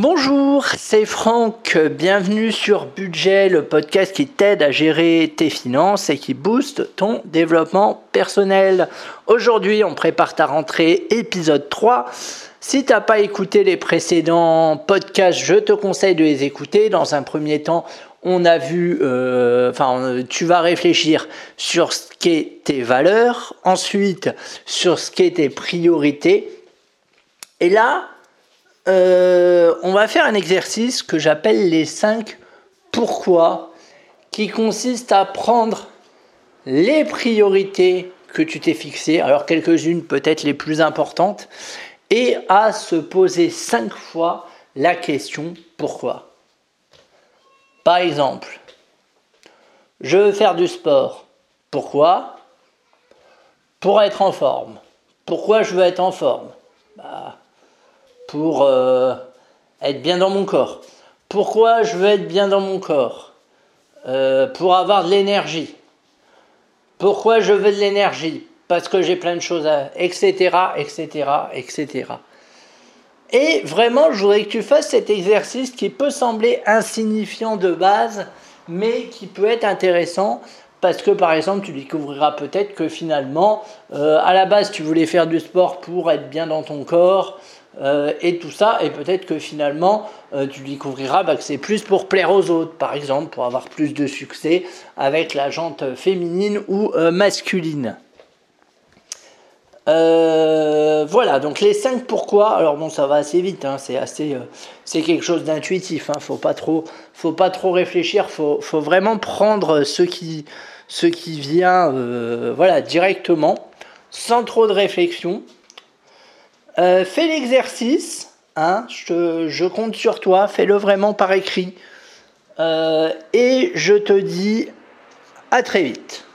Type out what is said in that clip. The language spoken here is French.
Bonjour, c'est Franck, bienvenue sur Budget, le podcast qui t'aide à gérer tes finances et qui booste ton développement personnel. Aujourd'hui, on prépare ta rentrée épisode 3. Si t'as pas écouté les précédents podcasts, je te conseille de les écouter. Dans un premier temps, on a vu, euh, enfin, tu vas réfléchir sur ce qu'est tes valeurs, ensuite sur ce qu'est tes priorités. Et là, euh, on va faire un exercice que j'appelle les 5 pourquoi, qui consiste à prendre les priorités que tu t'es fixées, alors quelques-unes peut-être les plus importantes, et à se poser 5 fois la question pourquoi. Par exemple, je veux faire du sport. Pourquoi? Pour être en forme. Pourquoi je veux être en forme? Bah, pour euh, être bien dans mon corps. Pourquoi je veux être bien dans mon corps? Euh, Pour avoir de l'énergie. Pourquoi je veux de l'énergie? Parce que j'ai plein de choses à... etc. etc. etc. Et vraiment, je voudrais que tu fasses cet exercice qui peut sembler insignifiant de base, mais qui peut être intéressant parce que par exemple, tu découvriras peut-être que finalement, euh, à la base, tu voulais faire du sport pour être bien dans ton corps, euh, et tout ça, et peut-être que finalement euh, tu découvriras bah, que c'est plus pour plaire aux autres, par exemple, pour avoir plus de succès avec la jante féminine ou euh, masculine. voilà, donc les 5 pourquoi, alors bon ça va assez vite, hein, c'est assez, c'est quelque chose d'intuitif, hein, faut pas trop, faut pas trop réfléchir, faut, faut vraiment prendre ce qui, ce qui vient, voilà, directement, sans trop de réflexion, euh, fais l'exercice, hein, je, compte sur toi, fais-le vraiment par écrit. Euh, et je te dis à très vite.